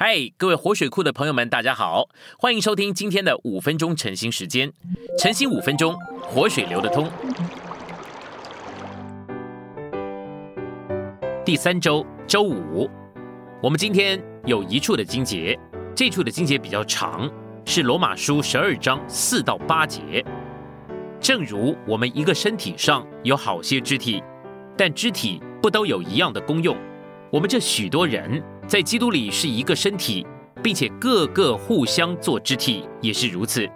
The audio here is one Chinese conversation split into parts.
嗨，各位活水库的朋友们，大家好，欢迎收听今天的五分钟晨兴时间。晨兴五分钟，活水流得通。第三周周五，我们今天有一处的经节，这处的经节比较长，是罗马书十二章四到八节。正如我们一个身体上有好些肢体，但肢体不都有一样的功用。我们这许多人。在基督里是一个身体，并且个个互相做肢体，也是如此。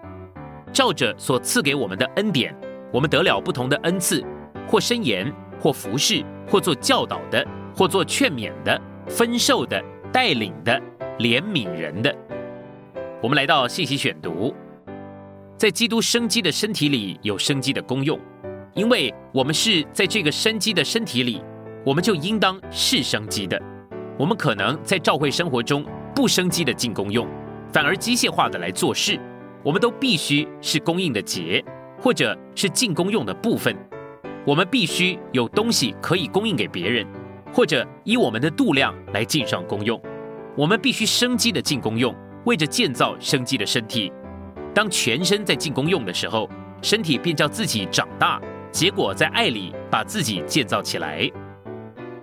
照着所赐给我们的恩典，我们得了不同的恩赐，或申言，或服侍，或做教导的，或做劝勉的，分授的，带领的，怜悯人的。我们来到信息选读，在基督生机的身体里有生机的功用，因为我们是在这个生机的身体里，我们就应当是生机的。我们可能在教会生活中不生机的进功用，反而机械化的来做事。我们都必须是供应的节，或者是进功用的部分。我们必须有东西可以供应给别人，或者以我们的度量来进上功用。我们必须生机的进功用，为着建造生机的身体。当全身在进功用的时候，身体便叫自己长大，结果在爱里把自己建造起来。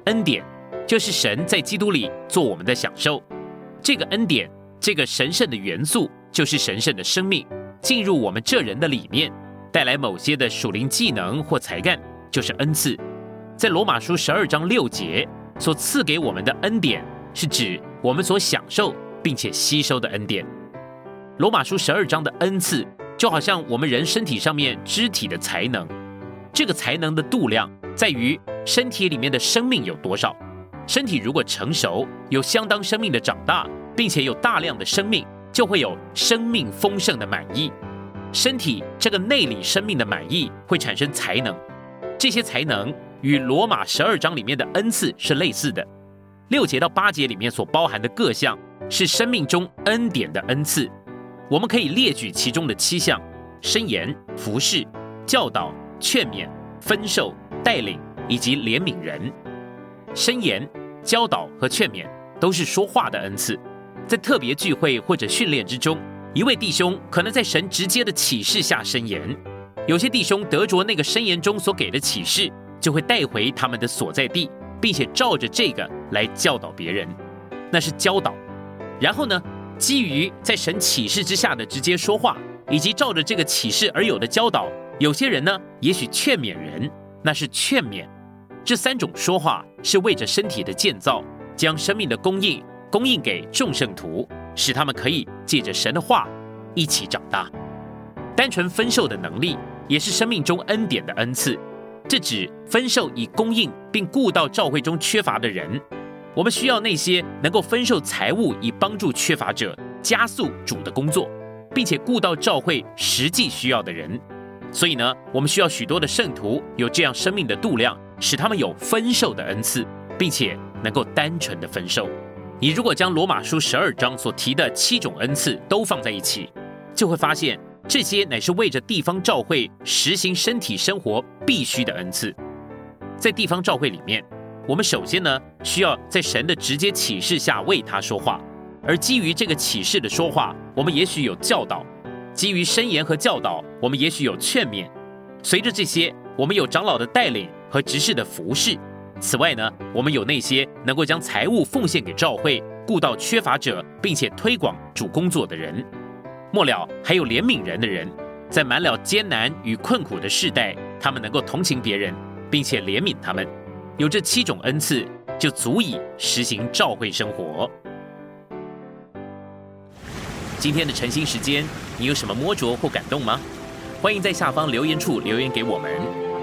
恩典。就是神在基督里做我们的享受，这个恩典，这个神圣的元素，就是神圣的生命进入我们这人的里面，带来某些的属灵技能或才干，就是恩赐。在罗马书十二章六节所赐给我们的恩典，是指我们所享受并且吸收的恩典。罗马书十二章的恩赐，就好像我们人身体上面肢体的才能，这个才能的度量在于身体里面的生命有多少。身体如果成熟，有相当生命的长大，并且有大量的生命，就会有生命丰盛的满意。身体这个内里生命的满意会产生才能，这些才能与罗马十二章里面的恩赐是类似的。六节到八节里面所包含的各项是生命中恩典的恩赐，我们可以列举其中的七项：申言、服侍、教导、劝勉、分授、带领以及怜悯人。申言。教导和劝勉都是说话的恩赐，在特别聚会或者训练之中，一位弟兄可能在神直接的启示下申言，有些弟兄得着那个申言中所给的启示，就会带回他们的所在地，并且照着这个来教导别人，那是教导。然后呢，基于在神启示之下的直接说话，以及照着这个启示而有的教导，有些人呢，也许劝勉人，那是劝勉。这三种说话是为着身体的建造，将生命的供应供应给众圣徒，使他们可以借着神的话一起长大。单纯分授的能力也是生命中恩典的恩赐，这指分授以供应并顾到教会中缺乏的人。我们需要那些能够分授财物以帮助缺乏者，加速主的工作，并且顾到教会实际需要的人。所以呢，我们需要许多的圣徒有这样生命的度量。使他们有分受的恩赐，并且能够单纯的分受。你如果将罗马书十二章所提的七种恩赐都放在一起，就会发现这些乃是为着地方教会实行身体生活必须的恩赐。在地方教会里面，我们首先呢需要在神的直接启示下为他说话，而基于这个启示的说话，我们也许有教导；基于申言和教导，我们也许有劝勉。随着这些，我们有长老的带领。和执事的服饰。此外呢，我们有那些能够将财物奉献给教会、顾到缺乏者，并且推广主工作的人。末了，还有怜悯人的人，在满了艰难与困苦的世代，他们能够同情别人，并且怜悯他们。有这七种恩赐，就足以实行教会生活。今天的晨兴时间，你有什么摸着或感动吗？欢迎在下方留言处留言给我们。